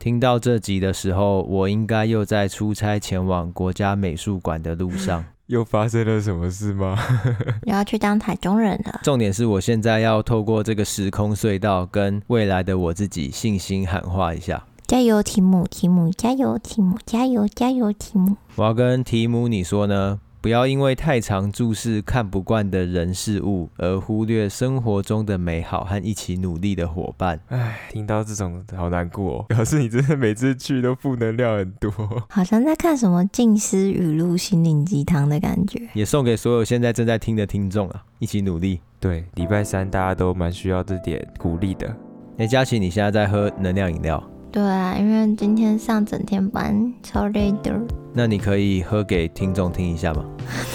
听到这集的时候，我应该又在出差前往国家美术馆的路上。又发生了什么事吗？又要去当台中人了。重点是我现在要透过这个时空隧道，跟未来的我自己信心喊话一下：加油，提姆！提姆，加油！提姆，加油！加油，提姆！我要跟提姆你说呢。不要因为太常注视看不惯的人事物，而忽略生活中的美好和一起努力的伙伴。唉，听到这种好难过哦。表示你真的每次去都负能量很多，好像在看什么静思语录、心灵鸡汤的感觉。也送给所有现在正在听的听众啊，一起努力。对，礼拜三大家都蛮需要这点鼓励的。哎，佳琪，你现在在喝能量饮料？对啊，因为今天上整天班，超累的。那你可以喝给听众听一下吗？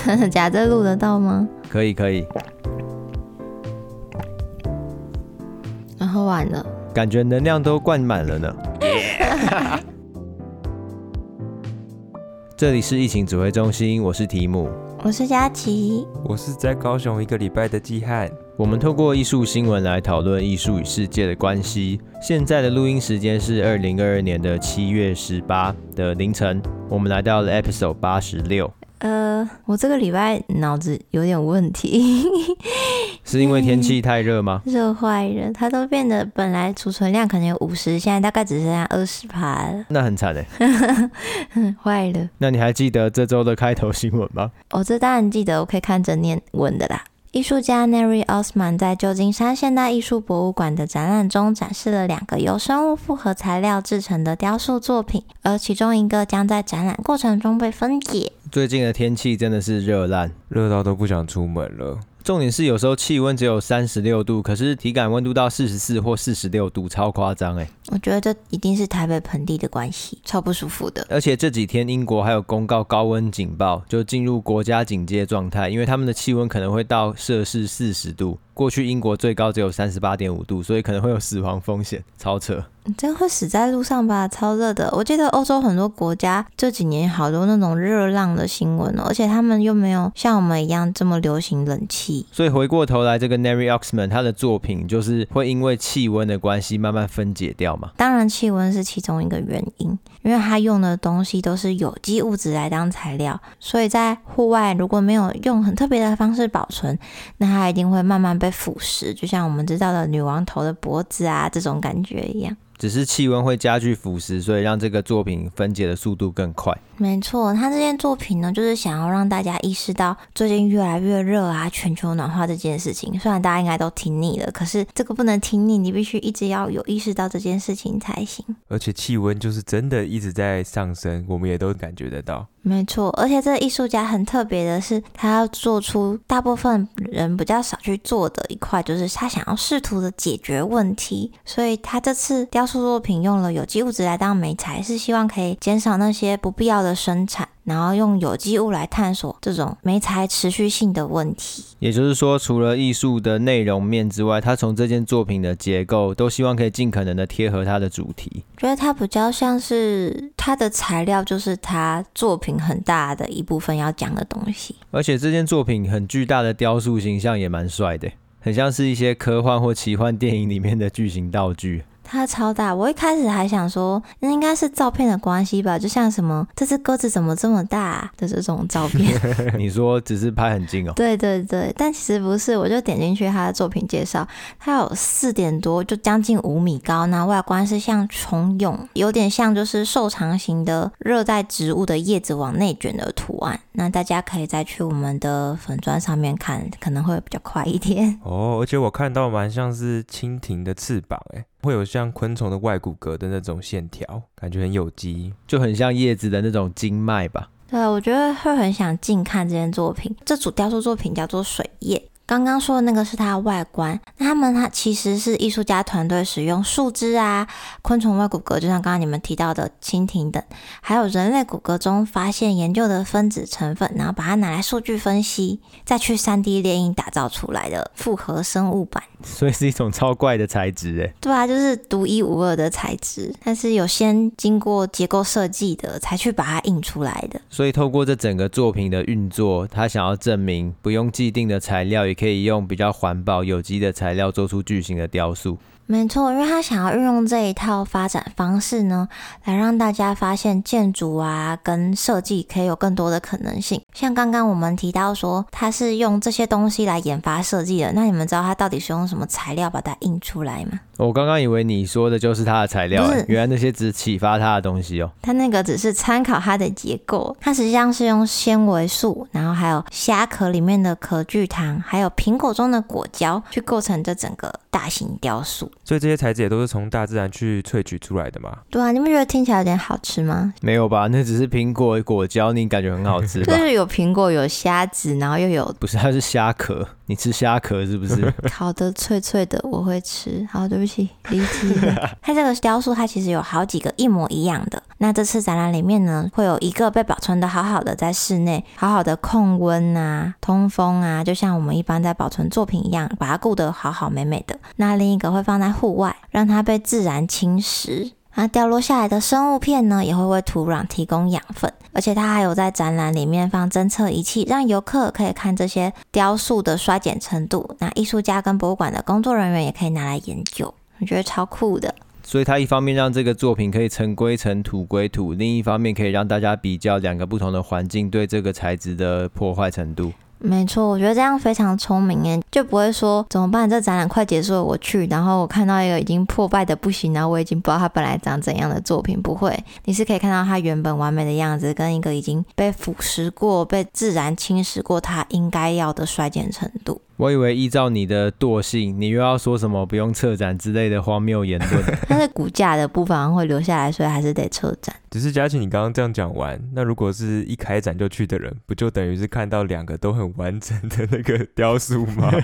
真 的假的？录得到吗？可以，可以。然后完了，感觉能量都灌满了呢。Yeah! 这里是疫情指挥中心，我是提姆，我是佳琪，我是在高雄一个礼拜的季汉。我们透过艺术新闻来讨论艺术与世界的关系。现在的录音时间是二零二二年的七月十八的凌晨。我们来到了 episode 八十六。呃，我这个礼拜脑子有点问题，是因为天气太热吗？热坏了，它都变得本来储存量可能有五十，现在大概只剩下二十趴了。那很惨哎，坏了。那你还记得这周的开头新闻吗？我、哦、这当然记得，我可以看着念文的啦。艺术家 Neri Osman 在旧金山现代艺术博物馆的展览中展示了两个由生物复合材料制成的雕塑作品，而其中一个将在展览过程中被分解。最近的天气真的是热烂，热到都不想出门了。重点是有时候气温只有三十六度，可是体感温度到四十四或四十六度，超夸张哎！我觉得这一定是台北盆地的关系，超不舒服的。而且这几天英国还有公告高温警报，就进入国家警戒状态，因为他们的气温可能会到摄氏四十度。过去英国最高只有三十八点五度，所以可能会有死亡风险，超扯。你真会死在路上吧？超热的。我记得欧洲很多国家这几年好多那种热浪的新闻哦，而且他们又没有像我们一样这么流行冷气。所以回过头来，这个 Neri Oxman 他的作品就是会因为气温的关系慢慢分解掉当然，气温是其中一个原因，因为它用的东西都是有机物质来当材料，所以在户外如果没有用很特别的方式保存，那它一定会慢慢。被腐蚀，就像我们知道的女王头的脖子啊，这种感觉一样。只是气温会加剧腐蚀，所以让这个作品分解的速度更快。没错，他这件作品呢，就是想要让大家意识到最近越来越热啊，全球暖化这件事情。虽然大家应该都听腻了，可是这个不能听腻，你必须一直要有意识到这件事情才行。而且气温就是真的一直在上升，我们也都感觉得到。没错，而且这个艺术家很特别的是，他要做出大部分人比较少去做的一块，就是他想要试图的解决问题。所以他这次雕塑作品用了有机物质来当媒材，是希望可以减少那些不必要的生产。然后用有机物来探索这种媒材持续性的问题。也就是说，除了艺术的内容面之外，他从这件作品的结构都希望可以尽可能的贴合它的主题。觉得它比较像是它的材料，就是他作品很大的一部分要讲的东西。而且这件作品很巨大的雕塑形象也蛮帅的，很像是一些科幻或奇幻电影里面的巨型道具。它超大，我一开始还想说，那应该是照片的关系吧，就像什么这只鸽子怎么这么大的这种照片。你说只是拍很近哦？对对对，但其实不是，我就点进去他的作品介绍，它有四点多，就将近五米高，那外观是像虫蛹，有点像就是瘦长型的热带植物的叶子往内卷的图案。那大家可以再去我们的粉砖上面看，可能会比较快一点。哦，而且我看到蛮像是蜻蜓的翅膀，哎。会有像昆虫的外骨骼的那种线条，感觉很有机，就很像叶子的那种经脉吧。对，我觉得会很想近看这件作品。这组雕塑作品叫做水叶。刚刚说的那个是它的外观，那他们它其实是艺术家团队使用树枝啊、昆虫外骨骼，就像刚刚你们提到的蜻蜓等，还有人类骨骼中发现研究的分子成分，然后把它拿来数据分析，再去 3D 列印打造出来的复合生物版。所以是一种超怪的材质哎。对啊，就是独一无二的材质，但是有先经过结构设计的，才去把它印出来的。所以透过这整个作品的运作，他想要证明不用既定的材料也可以用比较环保、有机的材料做出巨型的雕塑。没错，因为他想要运用这一套发展方式呢，来让大家发现建筑啊跟设计可以有更多的可能性。像刚刚我们提到说，他是用这些东西来研发设计的，那你们知道他到底是用什么材料把它印出来吗？我刚刚以为你说的就是它的材料，原来那些只启发它的东西哦。它那个只是参考它的结构，它实际上是用纤维素，然后还有虾壳里面的壳聚糖，还有苹果中的果胶去构成这整个大型雕塑。所以这些材质也都是从大自然去萃取出来的吗？对啊，你不觉得听起来有点好吃吗？没有吧，那只是苹果果胶，你感觉很好吃吧？就是有苹果，有虾子，然后又有……不是，它是虾壳。你吃虾壳是不是？烤的脆脆的，我会吃。好，对不起，离题了。它这个雕塑，它其实有好几个一模一样的。那这次展览里面呢，会有一个被保存的好好的，在室内好好的控温啊、通风啊，就像我们一般在保存作品一样，把它顾得好好美美的。那另一个会放在户外，让它被自然侵蚀。那掉落下来的生物片呢，也会为土壤提供养分，而且它还有在展览里面放侦测仪器，让游客可以看这些雕塑的衰减程度。那艺术家跟博物馆的工作人员也可以拿来研究，我觉得超酷的。所以它一方面让这个作品可以尘归尘，土归土，另一方面可以让大家比较两个不同的环境对这个材质的破坏程度。没错，我觉得这样非常聪明诶，就不会说怎么办？这展览快结束了，我去，然后我看到一个已经破败的不行，然后我已经不知道它本来长怎样的作品。不会，你是可以看到它原本完美的样子，跟一个已经被腐蚀过、被自然侵蚀过它应该要的衰减程度。我以为依照你的惰性，你又要说什么不用撤展之类的荒谬言论。但是骨架的部分会留下来，所以还是得撤展。只是佳琪，你刚刚这样讲完，那如果是一开展就去的人，不就等于是看到两个都很完整的那个雕塑吗？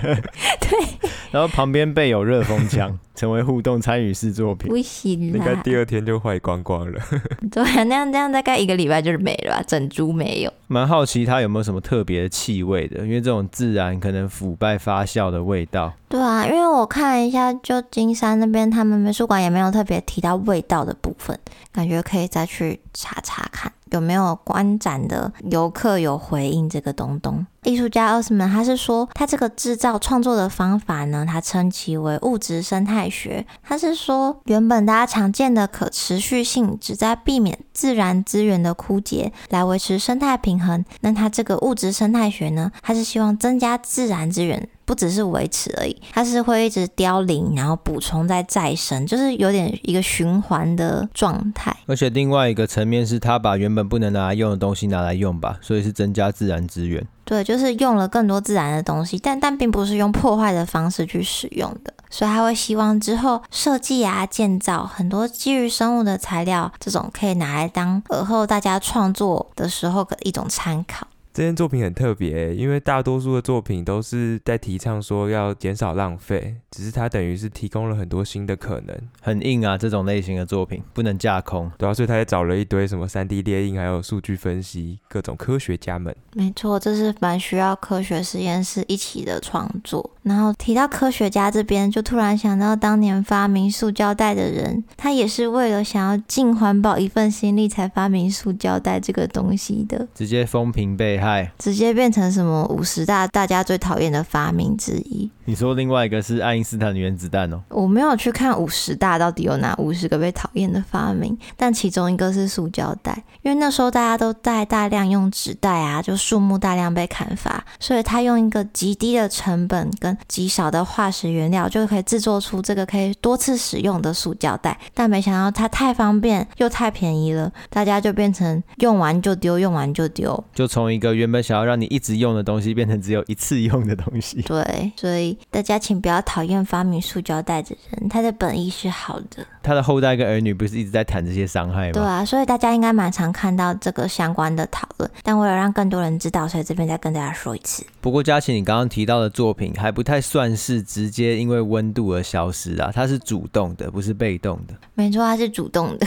对。然后旁边备有热风枪，成为互动参与式作品。不行，应该第二天就坏光光了。对啊，那样那样大概一个礼拜就是没了吧，整株没有。蛮好奇它有没有什么特别的气味的，因为这种自然可能腐败发酵的味道。对啊，因为我看一下旧金山那边，他们美术馆也没有特别提到味道的部分，感觉可以再去查查看有没有观展的游客有回应这个东东。艺术家奥斯曼他是说，他这个制造创作的方法呢，他称其为物质生态学。他是说，原本大家常见的可持续性，只在避免自然资源的枯竭，来维持生态平衡。那他这个物质生态学呢，他是希望增加自然资源。不只是维持而已，它是会一直凋零，然后补充再再生，就是有点一个循环的状态。而且另外一个层面是，它把原本不能拿来用的东西拿来用吧，所以是增加自然资源。对，就是用了更多自然的东西，但但并不是用破坏的方式去使用的，所以他会希望之后设计啊、建造很多基于生物的材料，这种可以拿来当尔后大家创作的时候的一种参考。这件作品很特别，因为大多数的作品都是在提倡说要减少浪费，只是它等于是提供了很多新的可能。很硬啊，这种类型的作品不能架空。对啊，所以他也找了一堆什么 3D 列印，还有数据分析，各种科学家们。没错，这是蛮需要科学实验室一起的创作。然后提到科学家这边，就突然想到当年发明塑胶袋的人，他也是为了想要尽环保一份心力才发明塑胶袋这个东西的。直接风评被害，直接变成什么五十大大家最讨厌的发明之一。你说另外一个是爱因斯坦的原子弹哦？我没有去看五十大到底有哪五十个被讨厌的发明，但其中一个是塑胶袋，因为那时候大家都在大量用纸袋啊，就树木大量被砍伐，所以他用一个极低的成本跟极少的化石原料就可以制作出这个可以多次使用的塑胶袋。但没想到它太方便又太便宜了，大家就变成用完就丢，用完就丢，就从一个原本想。要让你一直用的东西变成只有一次用的东西。对，所以大家请不要讨厌发明塑胶袋的人，他的本意是好的。他的后代跟儿女不是一直在谈这些伤害吗？对啊，所以大家应该蛮常看到这个相关的讨论。但为了让更多人知道，所以这边再跟大家说一次。不过佳琪，你刚刚提到的作品还不太算是直接因为温度而消失啊，它是主动的，不是被动的。没错，它是主动的。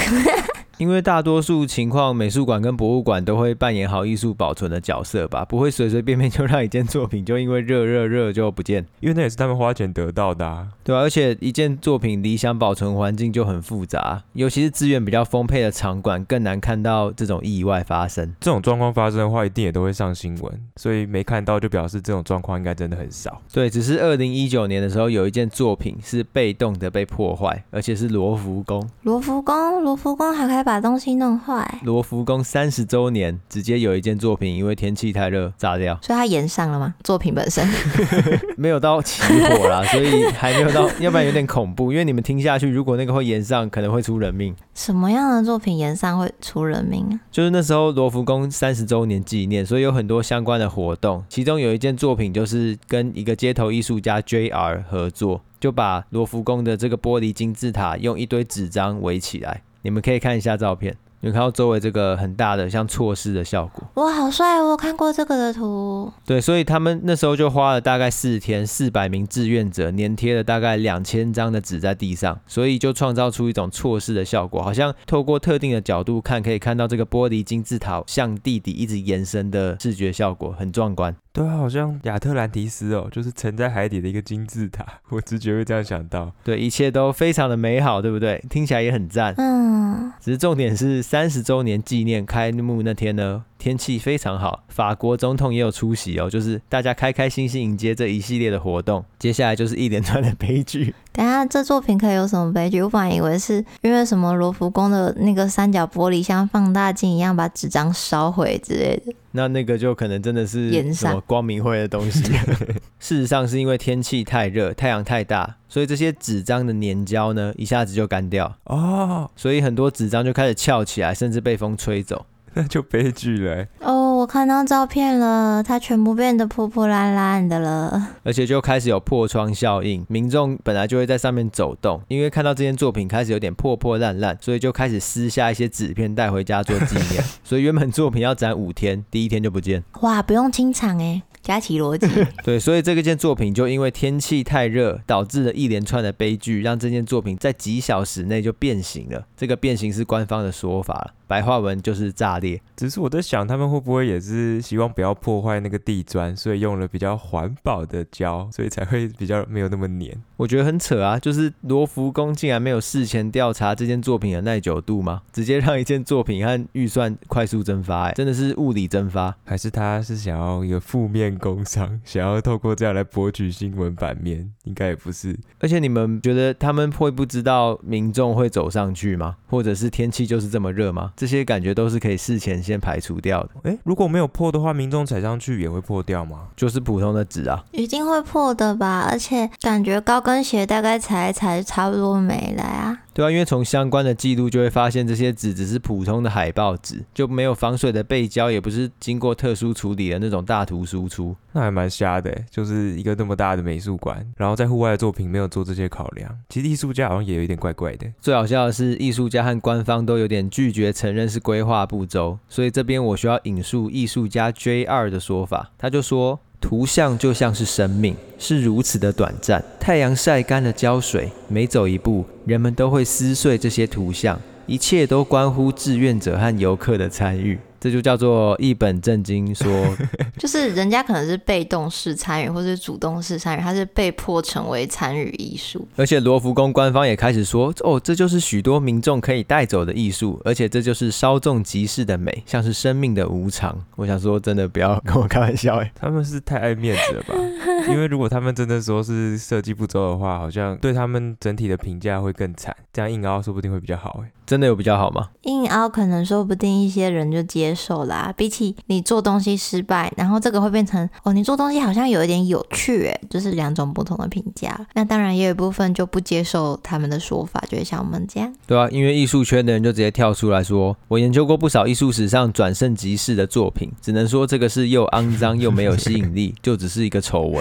因为大多数情况，美术馆跟博物馆都会扮演好艺术保存的角色吧，不会随随便便就让一件作品就因为热热热就不见，因为那也是他们花钱得到的啊。对啊，而且一件作品理想保存环境就很复杂，尤其是资源比较丰沛的场馆，更难看到这种意外发生。这种状况发生的话，一定也都会上新闻，所以没看到就表示这种状况应该真的很少。对，只是二零一九年的时候，有一件作品是被动的被破坏，而且是罗浮宫。罗浮宫，罗浮宫还可以把东西弄坏。罗浮宫三十周年，直接有一件作品因为天气太热炸掉，所以它延上了吗？作品本身 没有到起火啦，所以还没有到，要不然有点恐怖。因为你们听下去，如果那个会延上，可能会出人命。什么样的作品延上会出人命啊？就是那时候罗浮宫三十周年纪念，所以有很多相关的活动。其中有一件作品就是跟一个街头艺术家 JR 合作，就把罗浮宫的这个玻璃金字塔用一堆纸张围起来。你们可以看一下照片。有看到周围这个很大的像错视的效果，哇，好帅！我看过这个的图。对，所以他们那时候就花了大概四天，四百名志愿者粘贴了大概两千张的纸在地上，所以就创造出一种错视的效果，好像透过特定的角度看，可以看到这个玻璃金字塔向地底一直延伸的视觉效果，很壮观。对啊，好像亚特兰提斯哦，就是沉在海底的一个金字塔，我直觉会这样想到。对，一切都非常的美好，对不对？听起来也很赞。嗯，只是重点是三十周年纪念开幕那天呢，天气非常好，法国总统也有出席哦，就是大家开开心心迎接这一系列的活动。接下来就是一连串的悲剧。等下，这作品可以有什么悲剧？我本来以为是因为什么罗浮宫的那个三角玻璃像放大镜一样把纸张烧毁之类的。那那个就可能真的是什么光明会的东西。事实上是因为天气太热，太阳太大，所以这些纸张的粘胶呢一下子就干掉哦，所以很多纸张就开始翘起来，甚至被风吹走。那就悲剧了哦！我看到照片了，它全部变得破破烂烂的了，而且就开始有破窗效应。民众本来就会在上面走动，因为看到这件作品开始有点破破烂烂，所以就开始撕下一些纸片带回家做纪念。所以原本作品要展五天，第一天就不见。哇，不用清场哎！加起逻辑，对，所以这个件作品就因为天气太热，导致了一连串的悲剧，让这件作品在几小时内就变形了。这个变形是官方的说法，白话文就是炸裂。只是我在想，他们会不会也是希望不要破坏那个地砖，所以用了比较环保的胶，所以才会比较没有那么黏。我觉得很扯啊，就是罗浮宫竟然没有事前调查这件作品的耐久度吗？直接让一件作品和预算快速蒸发，哎，真的是物理蒸发，还是他是想要一个负面？工商 想要透过这样来博取新闻版面，应该也不是。而且你们觉得他们会不知道民众会走上去吗？或者是天气就是这么热吗？这些感觉都是可以事前先排除掉的。诶，如果没有破的话，民众踩上去也会破掉吗？就是普通的纸啊，一定会破的吧？而且感觉高跟鞋大概踩一踩差不多没了啊。对啊，因为从相关的记录就会发现，这些纸只是普通的海报纸，就没有防水的背胶，也不是经过特殊处理的那种大图输出。那还蛮瞎的，就是一个那么大的美术馆，然后在户外的作品没有做这些考量。其实艺术家好像也有一点怪怪的。最好笑的是，艺术家和官方都有点拒绝承认是规划不周，所以这边我需要引述艺术家 J 二的说法，他就说。图像就像是生命，是如此的短暂。太阳晒干了胶水，每走一步，人们都会撕碎这些图像。一切都关乎志愿者和游客的参与。这就叫做一本正经说，就是人家可能是被动式参与，或是主动式参与，他是被迫成为参与艺术。而且罗浮宫官方也开始说，哦，这就是许多民众可以带走的艺术，而且这就是稍纵即逝的美，像是生命的无常。我想说，真的不要跟我开玩笑，哎，他们是太爱面子了吧？因为如果他们真的说是设计不周的话，好像对他们整体的评价会更惨。这样硬凹说不定会比较好，哎，真的有比较好吗？硬凹可能说不定一些人就接。受啦，比起你做东西失败，然后这个会变成哦，你做东西好像有一点有趣，哎，就是两种不同的评价。那当然也有一部分就不接受他们的说法，就会像我们这样。对啊，因为艺术圈的人就直接跳出来说，我研究过不少艺术史上转瞬即逝的作品，只能说这个是又肮脏又没有吸引力，就只是一个丑闻。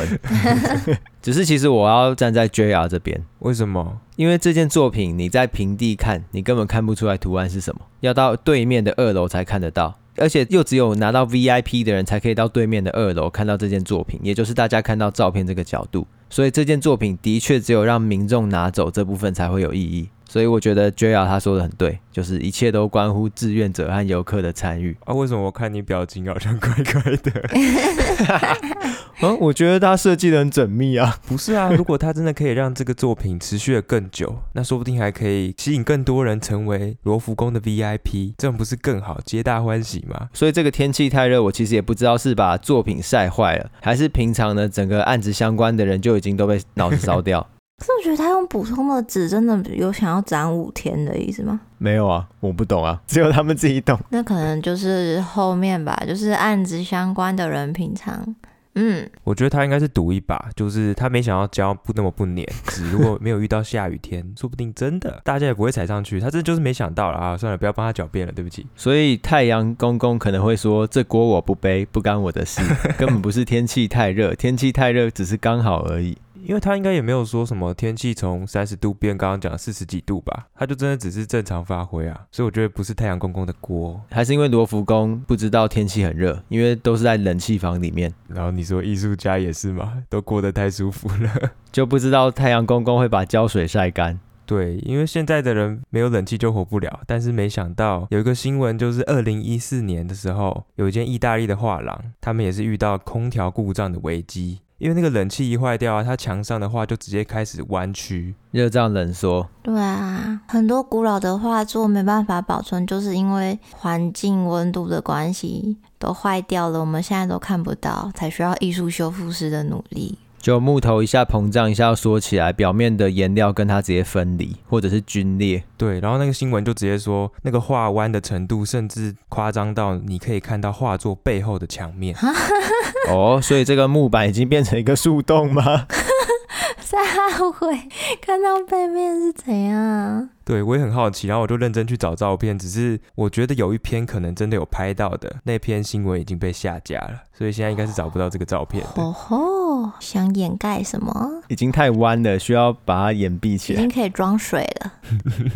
只是其实我要站在 JR 这边，为什么？因为这件作品你在平地看，你根本看不出来图案是什么，要到对面的二楼才看得到。而且又只有拿到 VIP 的人才可以到对面的二楼看到这件作品，也就是大家看到照片这个角度。所以这件作品的确只有让民众拿走这部分才会有意义。所以我觉得 JR 他说的很对，就是一切都关乎志愿者和游客的参与。啊，为什么我看你表情好像怪怪的？嗯，我觉得他设计的很缜密啊。不是啊，如果他真的可以让这个作品持续的更久，那说不定还可以吸引更多人成为罗浮宫的 VIP，这样不是更好，皆大欢喜吗？所以这个天气太热，我其实也不知道是把作品晒坏了，还是平常呢整个案子相关的人就已经都被脑子烧掉。可是我觉得他用普通的纸，真的有想要攒五天的意思吗？没有啊，我不懂啊，只有他们自己懂。那可能就是后面吧，就是案子相关的人平常。嗯，我觉得他应该是赌一把，就是他没想到胶不那么不粘，纸 如果没有遇到下雨天，说不定真的大家也不会踩上去。他这就是没想到了啊！算了，不要帮他狡辩了，对不起。所以太阳公公可能会说：“这锅我不背，不干我的事，根本不是天气太热，天气太热只是刚好而已。”因为他应该也没有说什么天气从三十度变刚刚讲四十几度吧，他就真的只是正常发挥啊，所以我觉得不是太阳公公的锅，还是因为罗浮宫不知道天气很热，因为都是在冷气房里面。然后你说艺术家也是嘛，都过得太舒服了，就不知道太阳公公会把胶水晒干。对，因为现在的人没有冷气就活不了，但是没想到有一个新闻，就是二零一四年的时候，有一间意大利的画廊，他们也是遇到空调故障的危机。因为那个冷气一坏掉啊，它墙上的画就直接开始弯曲，热胀冷缩。对啊，很多古老的画作没办法保存，就是因为环境温度的关系都坏掉了，我们现在都看不到，才需要艺术修复师的努力。就木头一下膨胀，一下要缩起来，表面的颜料跟它直接分离，或者是皲裂。对，然后那个新闻就直接说，那个画弯的程度甚至夸张到你可以看到画作背后的墙面。哦，所以这个木板已经变成一个树洞吗？在后悔看到背面是怎样？对，我也很好奇，然后我就认真去找照片。只是我觉得有一篇可能真的有拍到的，那篇新闻已经被下架了，所以现在应该是找不到这个照片。哦吼，想掩盖什么？已经太弯了，需要把它掩蔽起来。已经可以装水了，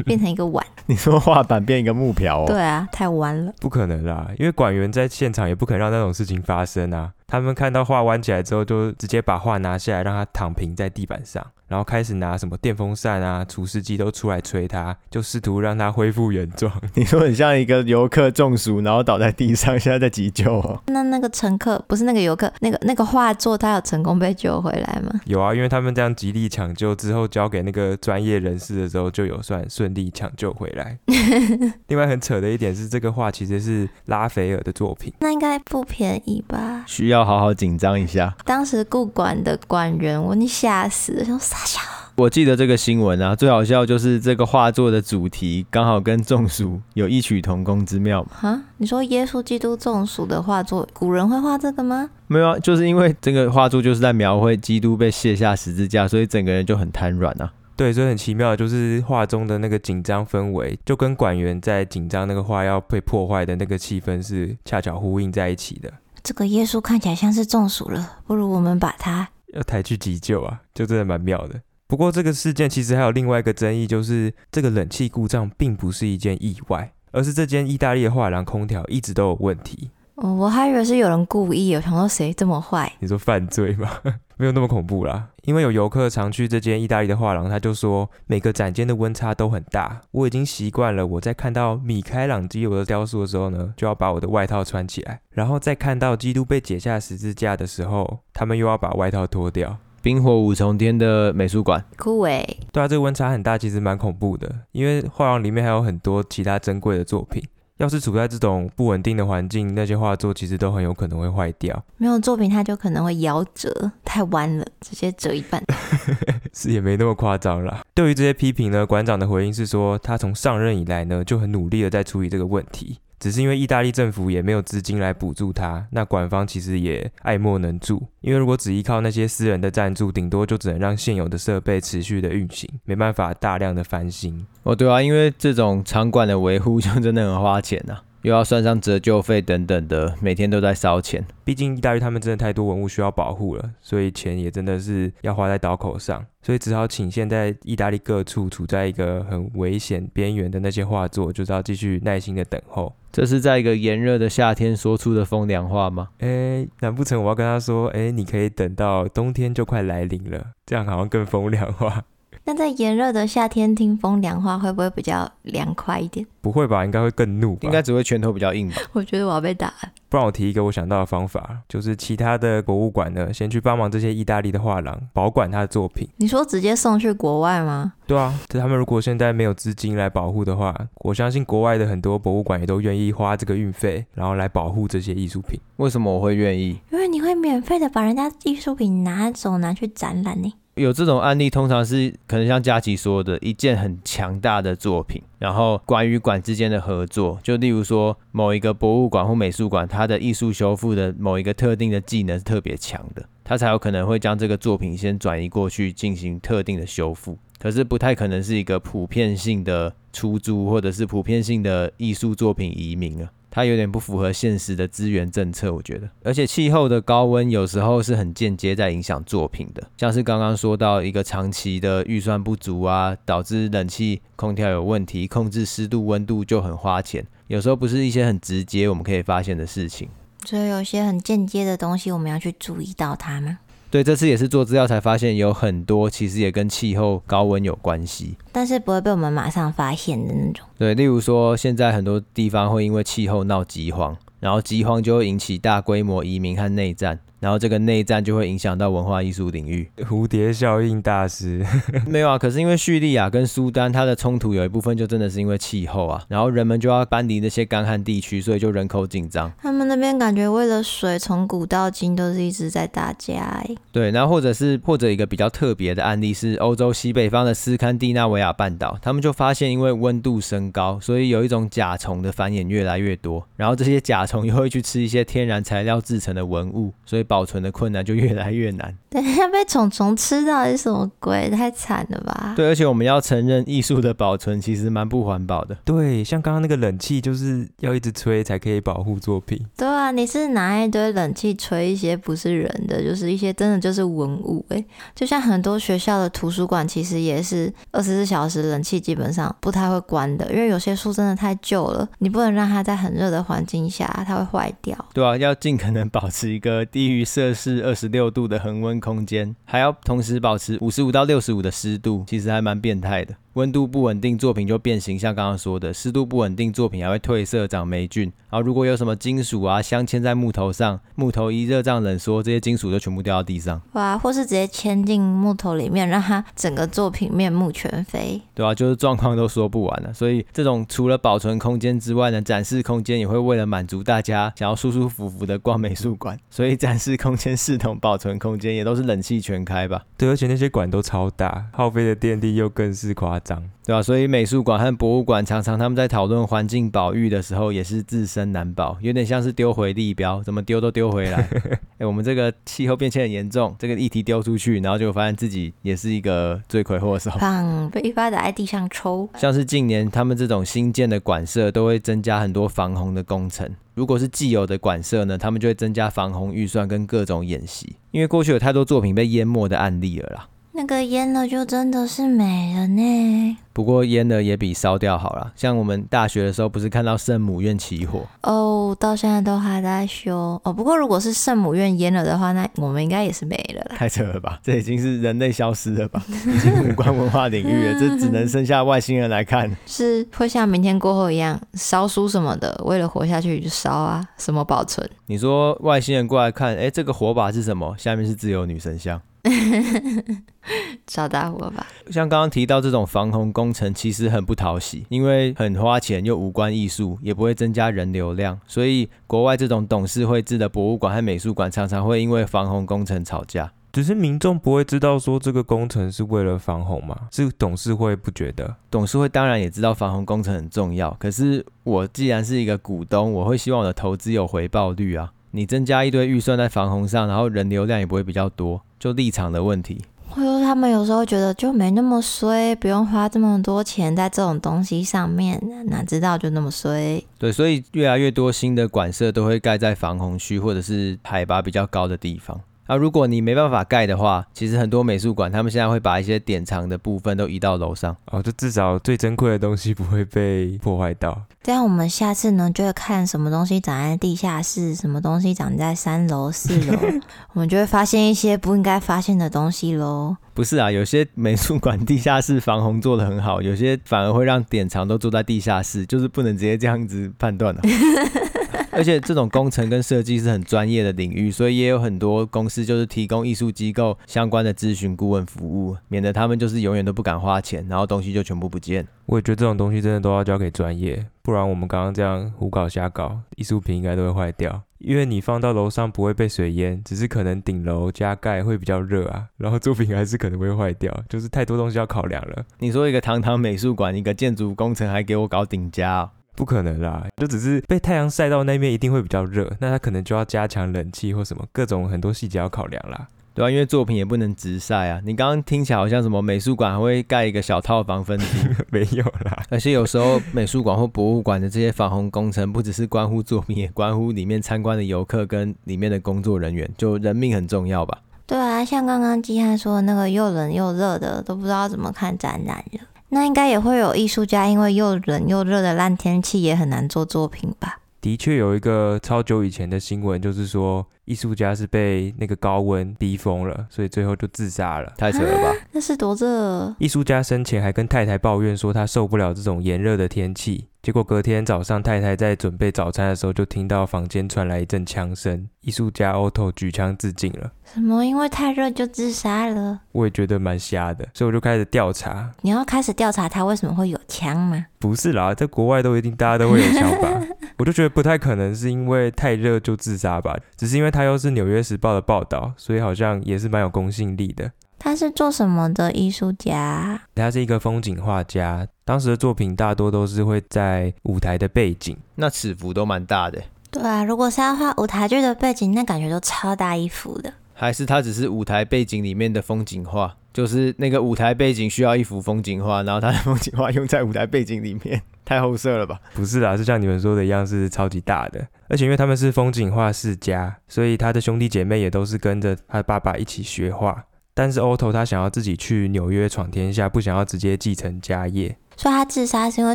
变成一个碗。你说画板变一个木瓢哦？对啊，太弯了。不可能啦，因为管员在现场也不可能让那种事情发生啊。他们看到画弯起来之后，就直接把画拿下来，让它躺平在地板上。然后开始拿什么电风扇啊、除湿机都出来吹他，就试图让他恢复原状。你说很像一个游客中暑，然后倒在地上，现在在急救哦。那那个乘客不是那个游客，那个那个画作，他有成功被救回来吗？有啊，因为他们这样极力抢救之后，交给那个专业人士的时候，就有算顺利抢救回来。另外很扯的一点是，这个画其实是拉斐尔的作品，那应该不便宜吧？需要好好紧张一下。当时故馆的馆员，我你吓死了，说傻笑。我记得这个新闻啊，最好笑就是这个画作的主题刚好跟中暑有异曲同工之妙嘛。哈，你说耶稣基督中暑的画作，古人会画这个吗？没有啊，就是因为这个画作就是在描绘基督被卸下十字架，所以整个人就很瘫软啊。对，所以很奇妙，就是画中的那个紧张氛围，就跟馆员在紧张那个画要被破坏的那个气氛是恰巧呼应在一起的。这个耶稣看起来像是中暑了，不如我们把他要抬去急救啊，就真的蛮妙的。不过这个事件其实还有另外一个争议，就是这个冷气故障并不是一件意外，而是这间意大利的画廊空调一直都有问题。哦，我还以为是有人故意，有想说谁这么坏？你说犯罪吗？没有那么恐怖啦。因为有游客常去这间意大利的画廊，他就说每个展间的温差都很大。我已经习惯了，我在看到米开朗基罗的雕塑的时候呢，就要把我的外套穿起来；然后再看到基督被解下十字架的时候，他们又要把外套脱掉。冰火五重天的美术馆，酷诶。对啊，这个温差很大，其实蛮恐怖的。因为画廊里面还有很多其他珍贵的作品，要是处在这种不稳定的环境，那些画作其实都很有可能会坏掉。没有作品，它就可能会夭折，太弯了，直接折一半。是也没那么夸张啦。对于这些批评呢，馆长的回应是说，他从上任以来呢，就很努力的在处理这个问题。只是因为意大利政府也没有资金来补助他，那馆方其实也爱莫能助。因为如果只依靠那些私人的赞助，顶多就只能让现有的设备持续的运行，没办法大量的翻新。哦，对啊，因为这种场馆的维护就真的很花钱呐、啊。又要算上折旧费等等的，每天都在烧钱。毕竟意大利他们真的太多文物需要保护了，所以钱也真的是要花在刀口上。所以只好请现在意大利各处处在一个很危险边缘的那些画作，就是要继续耐心的等候。这是在一个炎热的夏天说出的风凉话吗？诶，难不成我要跟他说，诶，你可以等到冬天就快来临了，这样好像更风凉话。那在炎热的夏天听风凉话，会不会比较凉快一点？不会吧，应该会更怒吧。应该只会拳头比较硬吧。我觉得我要被打了。不然我提一个我想到的方法，就是其他的博物馆呢，先去帮忙这些意大利的画廊保管他的作品。你说直接送去国外吗？对啊，他们如果现在没有资金来保护的话，我相信国外的很多博物馆也都愿意花这个运费，然后来保护这些艺术品。为什么我会愿意？因为你会免费的把人家艺术品拿走拿去展览呢。有这种案例，通常是可能像佳琪说的，一件很强大的作品，然后馆与馆之间的合作，就例如说某一个博物馆或美术馆，它的艺术修复的某一个特定的技能是特别强的，它才有可能会将这个作品先转移过去进行特定的修复。可是不太可能是一个普遍性的出租，或者是普遍性的艺术作品移民啊。它有点不符合现实的资源政策，我觉得。而且气候的高温有时候是很间接在影响作品的，像是刚刚说到一个长期的预算不足啊，导致冷气空调有问题，控制湿度温度就很花钱。有时候不是一些很直接我们可以发现的事情，所以有些很间接的东西我们要去注意到它吗？对，这次也是做资料才发现，有很多其实也跟气候高温有关系，但是不会被我们马上发现的那种。对，例如说现在很多地方会因为气候闹饥荒，然后饥荒就会引起大规模移民和内战。然后这个内战就会影响到文化艺术领域，蝴蝶效应大师 没有啊？可是因为叙利亚跟苏丹它的冲突有一部分就真的是因为气候啊，然后人们就要搬离那些干旱地区，所以就人口紧张。他们那边感觉为了水，从古到今都是一直在打架。对，然后或者是或者一个比较特别的案例是欧洲西北方的斯堪的纳维亚半岛，他们就发现因为温度升高，所以有一种甲虫的繁衍越来越多，然后这些甲虫又会去吃一些天然材料制成的文物，所以。保存的困难就越来越难。等一下被虫虫吃到是什么鬼？太惨了吧！对，而且我们要承认，艺术的保存其实蛮不环保的。对，像刚刚那个冷气，就是要一直吹才可以保护作品。对啊，你是拿一堆冷气吹一些不是人的，就是一些真的就是文物哎。就像很多学校的图书馆，其实也是二十四小时冷气基本上不太会关的，因为有些书真的太旧了，你不能让它在很热的环境下它会坏掉。对啊，要尽可能保持一个低于。于摄氏二十六度的恒温空间，还要同时保持五十五到六十五的湿度，其实还蛮变态的。温度不稳定，作品就变形，像刚刚说的；湿度不稳定，作品还会褪色、长霉菌。然后如果有什么金属啊镶嵌在木头上，木头一热胀冷缩，这些金属就全部掉到地上。哇，或是直接嵌进木头里面，让它整个作品面目全非。对啊，就是状况都说不完了。所以这种除了保存空间之外呢，展示空间也会为了满足大家想要舒舒服服的逛美术馆，所以展示空间视同保存空间也都是冷气全开吧？对，而且那些馆都超大，耗费的电力又更是夸张。对吧？所以美术馆和博物馆常常他们在讨论环境保育的时候，也是自身难保，有点像是丢回地标，怎么丢都丢回来。哎，我们这个气候变迁很严重，这个议题丢出去，然后就发现自己也是一个罪魁祸首，棒，被一巴打在地上抽。像是近年他们这种新建的馆舍都会增加很多防洪的工程，如果是既有的馆舍呢，他们就会增加防洪预算跟各种演习，因为过去有太多作品被淹没的案例了啦。那个淹了就真的是没了呢。不过淹了也比烧掉好了。像我们大学的时候，不是看到圣母院起火哦，到现在都还在修哦。不过如果是圣母院淹了的话，那我们应该也是没了啦。太扯了吧？这已经是人类消失了吧？已经无关文化领域了，这只能剩下外星人来看。是会像明天过后一样烧书什么的，为了活下去就烧啊，什么保存？你说外星人过来看，哎，这个火把是什么？下面是自由女神像。找大伙吧。像刚刚提到这种防洪工程，其实很不讨喜，因为很花钱又无关艺术，也不会增加人流量。所以国外这种董事会制的博物馆和美术馆，常常会因为防洪工程吵架。只是民众不会知道说这个工程是为了防洪吗？是董事会不觉得？董事会当然也知道防洪工程很重要，可是我既然是一个股东，我会希望我的投资有回报率啊。你增加一堆预算在防洪上，然后人流量也不会比较多，就立场的问题。或者他们有时候觉得就没那么衰，不用花这么多钱在这种东西上面，哪知道就那么衰。对，所以越来越多新的馆舍都会盖在防洪区或者是海拔比较高的地方。啊，如果你没办法盖的话，其实很多美术馆他们现在会把一些典藏的部分都移到楼上，哦，就至少最珍贵的东西不会被破坏到。这样我们下次呢就会看什么东西长在地下室，什么东西长在三楼、四楼，我们就会发现一些不应该发现的东西喽。不是啊，有些美术馆地下室防洪做得很好，有些反而会让典藏都坐在地下室，就是不能直接这样子判断的。而且这种工程跟设计是很专业的领域，所以也有很多公司就是提供艺术机构相关的咨询顾问服务，免得他们就是永远都不敢花钱，然后东西就全部不见。我也觉得这种东西真的都要交给专业，不然我们刚刚这样胡搞瞎搞，艺术品应该都会坏掉。因为你放到楼上不会被水淹，只是可能顶楼加盖会比较热啊，然后作品还是可能会坏掉，就是太多东西要考量了。你说一个堂堂美术馆，一个建筑工程还给我搞顶加哦？不可能啦，就只是被太阳晒到那边一定会比较热，那他可能就要加强冷气或什么，各种很多细节要考量啦。对啊，因为作品也不能直晒啊。你刚刚听起来好像什么美术馆还会盖一个小套房分租，没有啦。而且有时候美术馆或博物馆的这些防洪工程，不只是关乎作品，也关乎里面参观的游客跟里面的工作人员，就人命很重要吧？对啊，像刚刚基汉说的那个又冷又热的，都不知道怎么看展览了。那应该也会有艺术家，因为又冷又热的烂天气，也很难做作品吧？的确有一个超久以前的新闻，就是说艺术家是被那个高温逼疯了，所以最后就自杀了。太扯了吧？那是多热？艺术家生前还跟太太抱怨说，他受不了这种炎热的天气。结果隔天早上，太太在准备早餐的时候，就听到房间传来一阵枪声。艺术家 Otto 举枪自尽了。什么？因为太热就自杀了？我也觉得蛮瞎的，所以我就开始调查。你要开始调查他为什么会有枪吗？不是啦，在国外都一定大家都会有枪吧？我就觉得不太可能是因为太热就自杀吧，只是因为他又是《纽约时报》的报道，所以好像也是蛮有公信力的。他是做什么的艺术家？他是一个风景画家。当时的作品大多都是会在舞台的背景，那尺幅都蛮大的。对啊，如果是要画舞台剧的背景，那感觉都超大一幅的。还是他只是舞台背景里面的风景画，就是那个舞台背景需要一幅风景画，然后他的风景画用在舞台背景里面，太后色了吧？不是啦，是像你们说的一样，是超级大的。而且因为他们是风景画世家，所以他的兄弟姐妹也都是跟着他爸爸一起学画。但是 Otto 他想要自己去纽约闯天下，不想要直接继承家业。所以他自杀是因为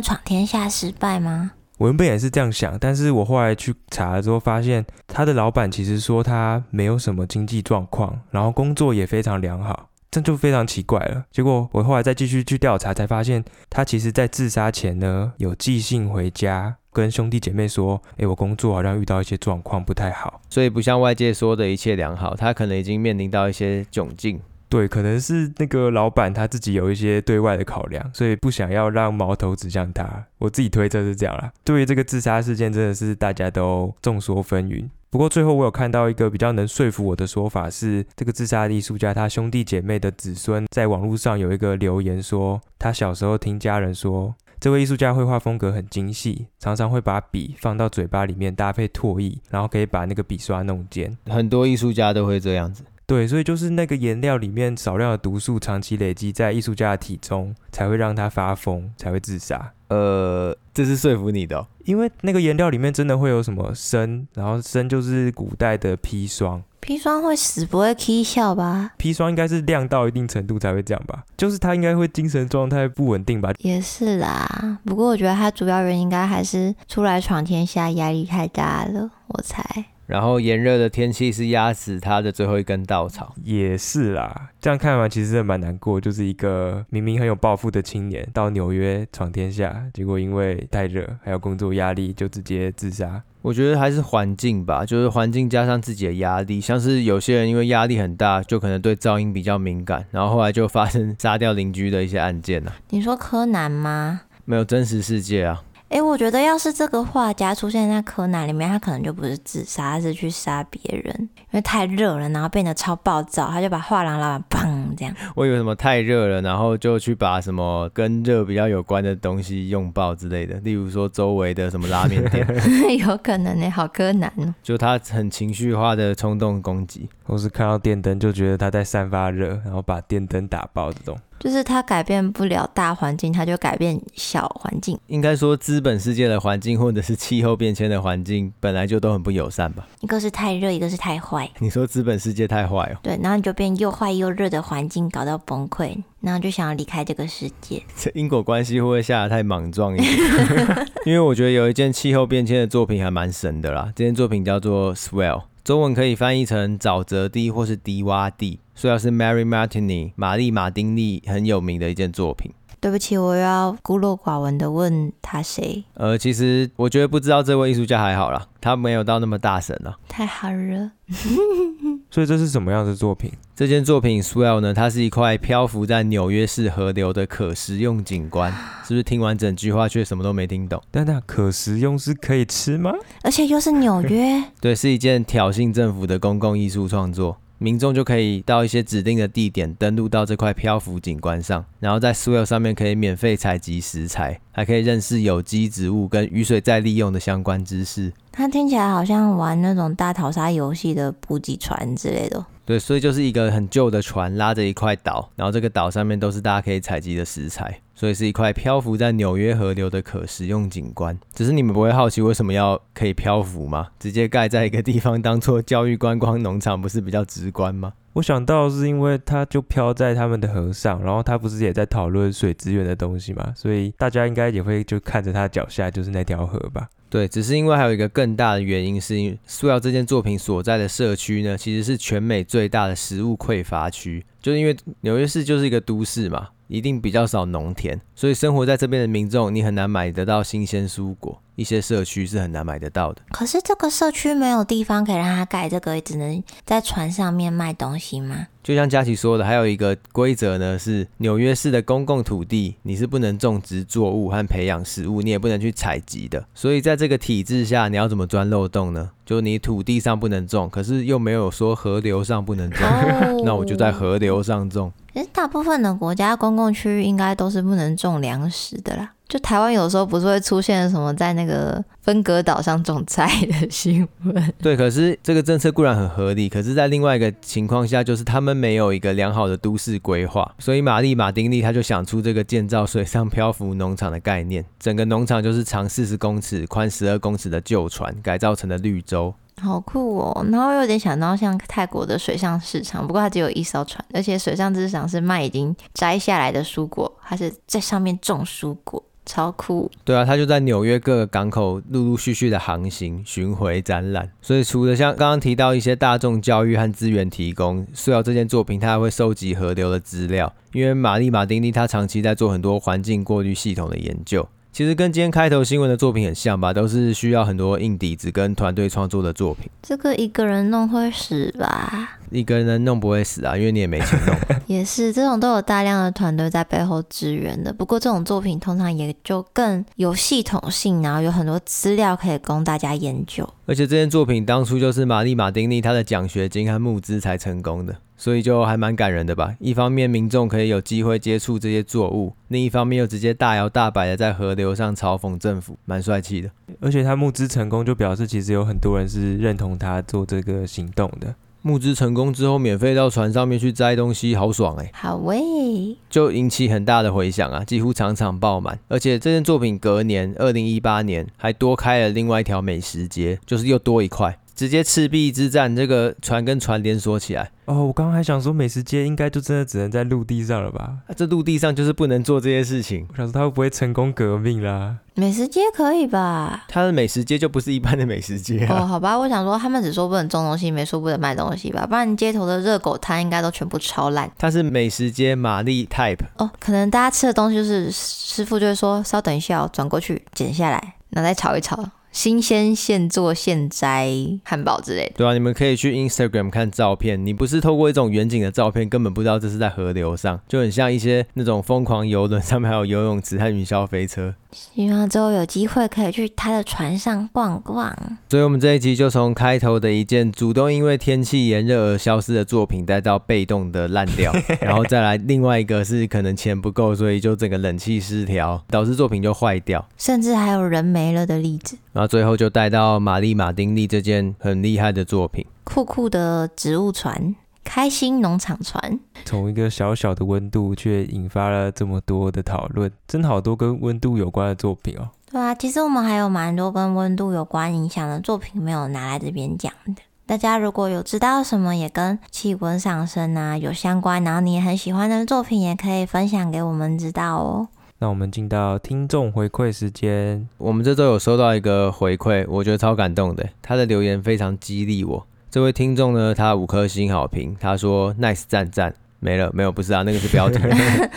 闯天下失败吗？我原本也是这样想，但是我后来去查了之后，发现他的老板其实说他没有什么经济状况，然后工作也非常良好，这就非常奇怪了。结果我后来再继续去调查，才发现他其实在自杀前呢，有寄信回家跟兄弟姐妹说：“诶，我工作好像遇到一些状况，不太好。”所以不像外界说的一切良好，他可能已经面临到一些窘境。对，可能是那个老板他自己有一些对外的考量，所以不想要让矛头指向他。我自己推测是这样啦。对于这个自杀事件，真的是大家都众说纷纭。不过最后我有看到一个比较能说服我的说法是，这个自杀的艺术家他兄弟姐妹的子孙在网络上有一个留言说，他小时候听家人说，这位艺术家绘画风格很精细，常常会把笔放到嘴巴里面搭配唾液，然后可以把那个笔刷弄尖。很多艺术家都会这样子。对，所以就是那个颜料里面少量的毒素长期累积在艺术家的体中，才会让他发疯，才会自杀。呃，这是说服你的哦，因为那个颜料里面真的会有什么砷，然后砷就是古代的砒霜。砒霜会死不会 K 笑吧？砒霜应该是亮到一定程度才会这样吧？就是他应该会精神状态不稳定吧？也是啦，不过我觉得他主要原因应该还是出来闯天下压力太大了，我猜。然后炎热的天气是压死他的最后一根稻草，也是啦。这样看完其实真的蛮难过，就是一个明明很有抱负的青年，到纽约闯天下，结果因为太热还有工作压力，就直接自杀。我觉得还是环境吧，就是环境加上自己的压力，像是有些人因为压力很大，就可能对噪音比较敏感，然后后来就发生杀掉邻居的一些案件了。你说柯南吗？没有真实世界啊。哎，我觉得要是这个画家出现在柯南里面，他可能就不是自杀，他是去杀别人，因为太热了，然后变得超暴躁，他就把画廊老板砰这样。我以为什么太热了，然后就去把什么跟热比较有关的东西用爆之类的，例如说周围的什么拉面店，有可能呢，好柯南哦。就他很情绪化的冲动攻击，或是看到电灯就觉得他在散发热，然后把电灯打爆这种。就是它改变不了大环境，它就改变小环境。应该说，资本世界的环境或者是气候变迁的环境本来就都很不友善吧？一个是太热，一个是太坏。你说资本世界太坏哦？对，然后你就变又坏又热的环境，搞到崩溃，然后就想要离开这个世界。这因果关系会不会下得太莽撞一点？因为我觉得有一件气候变迁的作品还蛮神的啦，这件作品叫做《Swell》。中文可以翻译成沼泽地或是低洼地，说要是 Mary Martini 玛丽马丁利很有名的一件作品。对不起，我要孤陋寡闻的问他谁？呃，其实我觉得不知道这位艺术家还好啦，他没有到那么大神啊。太好了。所以这是什么样的作品？这件作品 Swell 呢，它是一块漂浮在纽约市河流的可食用景观。是不是听完整句话却什么都没听懂？但那可食用是可以吃吗？而且又是纽约？对，是一件挑衅政府的公共艺术创作。民众就可以到一些指定的地点登录到这块漂浮景观上，然后在 Swell 上面可以免费采集食材，还可以认识有机植物跟雨水再利用的相关知识。它听起来好像玩那种大逃杀游戏的补给船之类的。对，所以就是一个很旧的船拉着一块岛，然后这个岛上面都是大家可以采集的食材，所以是一块漂浮在纽约河流的可食用景观。只是你们不会好奇为什么要可以漂浮吗？直接盖在一个地方当做教育观光农场，不是比较直观吗？我想到是因为它就漂在他们的河上，然后他不是也在讨论水资源的东西嘛，所以大家应该也会就看着他脚下就是那条河吧。对，只是因为还有一个更大的原因，是因为 Swell 这件作品所在的社区呢，其实是全美最大的食物匮乏区，就是因为纽约市就是一个都市嘛，一定比较少农田，所以生活在这边的民众，你很难买得到新鲜蔬果。一些社区是很难买得到的。可是这个社区没有地方可以让他盖这个，只能在船上面卖东西吗？就像佳琪说的，还有一个规则呢，是纽约市的公共土地，你是不能种植作物和培养食物，你也不能去采集的。所以在这个体制下，你要怎么钻漏洞呢？就你土地上不能种，可是又没有说河流上不能种，哦、那我就在河流上种。其实大部分的国家公共区域应该都是不能种粮食的啦。就台湾有时候不是会出现什么在那个分隔岛上种菜的新闻？对，可是这个政策固然很合理，可是在另外一个情况下，就是他们没有一个良好的都市规划，所以玛丽马丁利他就想出这个建造水上漂浮农场的概念。整个农场就是长四十公尺、宽十二公尺的旧船改造成的绿洲。好酷哦！然后有点想到像泰国的水上市场，不过它只有一艘船，而且水上市场是卖已经摘下来的蔬果，它是在上面种蔬果。超酷！对啊，他就在纽约各个港口陆陆续续的航行、巡回展览。所以除了像刚刚提到一些大众教育和资源提供，虽然这件作品他还会收集河流的资料，因为玛丽马丁尼他长期在做很多环境过滤系统的研究。其实跟今天开头新闻的作品很像吧，都是需要很多硬底子跟团队创作的作品。这个一个人弄会死吧？一个人弄不会死啊，因为你也没钱弄。也是，这种都有大量的团队在背后支援的。不过这种作品通常也就更有系统性，然后有很多资料可以供大家研究。而且这件作品当初就是玛丽马丁尼他的奖学金和募资才成功的。所以就还蛮感人的吧。一方面民众可以有机会接触这些作物，另一方面又直接大摇大摆的在河流上嘲讽政府，蛮帅气的。而且他募资成功，就表示其实有很多人是认同他做这个行动的。募资成功之后，免费到船上面去摘东西，好爽哎！好喂，就引起很大的回响啊，几乎场场爆满。而且这件作品隔年，二零一八年还多开了另外一条美食街，就是又多一块。直接赤壁之战，这个船跟船连锁起来哦。我刚刚还想说，美食街应该就真的只能在陆地上了吧？啊，这陆地上就是不能做这些事情。我想说，他会不会成功革命啦？美食街可以吧？他的美食街就不是一般的美食街啊。哦，好吧，我想说，他们只说不能种东西，没说不能卖东西吧？不然街头的热狗摊应该都全部超烂。它是美食街玛丽 type 哦，可能大家吃的东西就是师傅就会说，稍等一下，转过去剪下来，然后再炒一炒。新鲜现做现摘汉堡之类的，对啊，你们可以去 Instagram 看照片。你不是透过一种远景的照片，根本不知道这是在河流上，就很像一些那种疯狂游轮，上面还有游泳池和云霄飞车。希望之后有机会可以去他的船上逛逛。所以，我们这一集就从开头的一件主动因为天气炎热而消失的作品，带到被动的烂掉，然后再来另外一个是可能钱不够，所以就整个冷气失调，导致作品就坏掉，甚至还有人没了的例子。然后最后就带到玛丽马丁利这件很厉害的作品，酷酷的植物船。开心农场船。从一个小小的温度，却引发了这么多的讨论，真好多跟温度有关的作品哦。对啊，其实我们还有蛮多跟温度有关影响的作品没有拿来这边讲的。大家如果有知道什么也跟气温上升啊有相关，然后你也很喜欢的作品，也可以分享给我们知道哦。那我们进到听众回馈时间，我们这周有收到一个回馈，我觉得超感动的，他的留言非常激励我。这位听众呢，他五颗星好评，他说 “nice 赞赞”，没了没有，不是啊，那个是标题。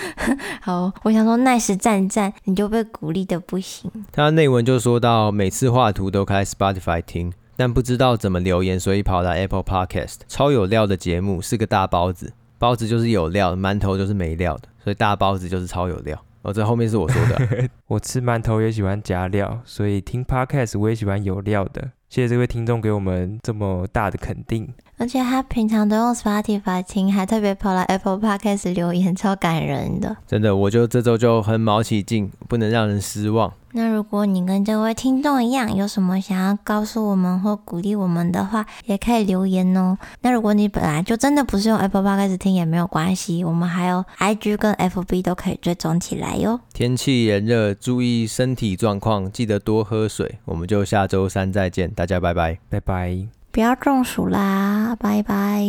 好，我想说 “nice 赞赞”，你就被鼓励的不行。他内文就说到，每次画图都开 Spotify 听，但不知道怎么留言，所以跑来 Apple Podcast。超有料的节目，是个大包子，包子就是有料，馒头就是没料的，所以大包子就是超有料。哦，这后面是我说的。我吃馒头也喜欢夹料，所以听 Podcast 我也喜欢有料的。谢谢这位听众给我们这么大的肯定，而且他平常都用 Spotify 听，还特别跑来 Apple Podcast 留言，超感人的。真的，我就这周就很卯起劲，不能让人失望。那如果你跟这位听众一样，有什么想要告诉我们或鼓励我们的话，也可以留言哦。那如果你本来就真的不是用 Apple Podcast 听，也没有关系，我们还有 IG 跟 FB 都可以追踪起来哟。天气炎热，注意身体状况，记得多喝水。我们就下周三再见。大家拜拜，拜拜，不要中暑啦，拜拜。